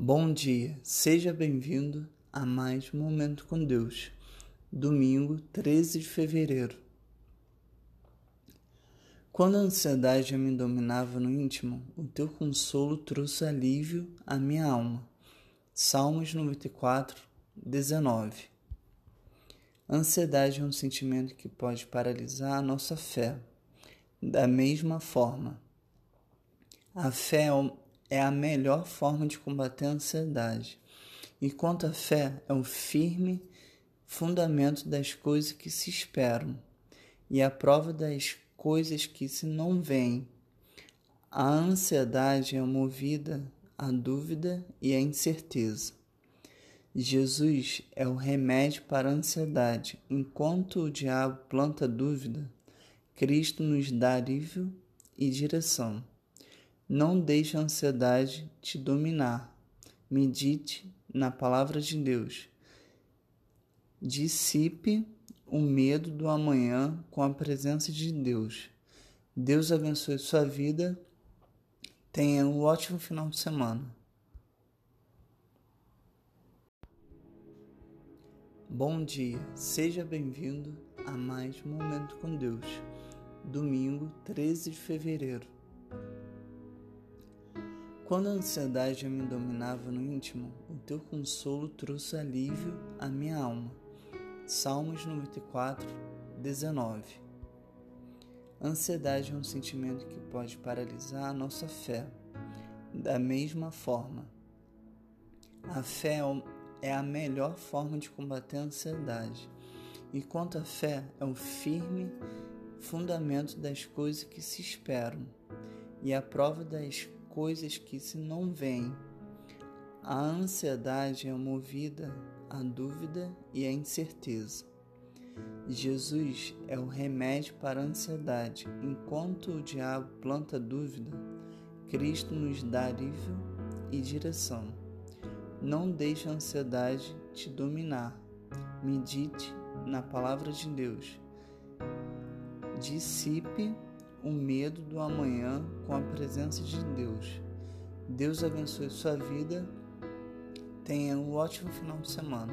Bom dia, seja bem-vindo a mais um Momento com Deus, domingo 13 de fevereiro. Quando a ansiedade me dominava no íntimo, o teu consolo trouxe alívio à minha alma. Salmos 94, 19. A ansiedade é um sentimento que pode paralisar a nossa fé. Da mesma forma, a fé é a melhor forma de combater a ansiedade. Enquanto a fé é o firme fundamento das coisas que se esperam e a prova das coisas que se não veem. A ansiedade é movida à dúvida e à incerteza. Jesus é o remédio para a ansiedade. Enquanto o diabo planta dúvida, Cristo nos dá alívio e direção. Não deixe a ansiedade te dominar. Medite na palavra de Deus. Dissipe o medo do amanhã com a presença de Deus. Deus abençoe sua vida. Tenha um ótimo final de semana. Bom dia, seja bem-vindo a mais Momento com Deus, domingo 13 de fevereiro. Quando a ansiedade me dominava no íntimo, o teu consolo trouxe alívio à minha alma. Salmos 94, 19. A ansiedade é um sentimento que pode paralisar a nossa fé. Da mesma forma, a fé é a melhor forma de combater a ansiedade, enquanto a fé é o firme fundamento das coisas que se esperam e a prova das coisas que se não veem. A ansiedade é movida à dúvida e à incerteza. Jesus é o remédio para a ansiedade. Enquanto o diabo planta dúvida, Cristo nos dá alívio e direção. Não deixe a ansiedade te dominar. Medite na palavra de Deus. Dissipe o medo do amanhã com a presença de Deus. Deus abençoe sua vida. Tenha um ótimo final de semana.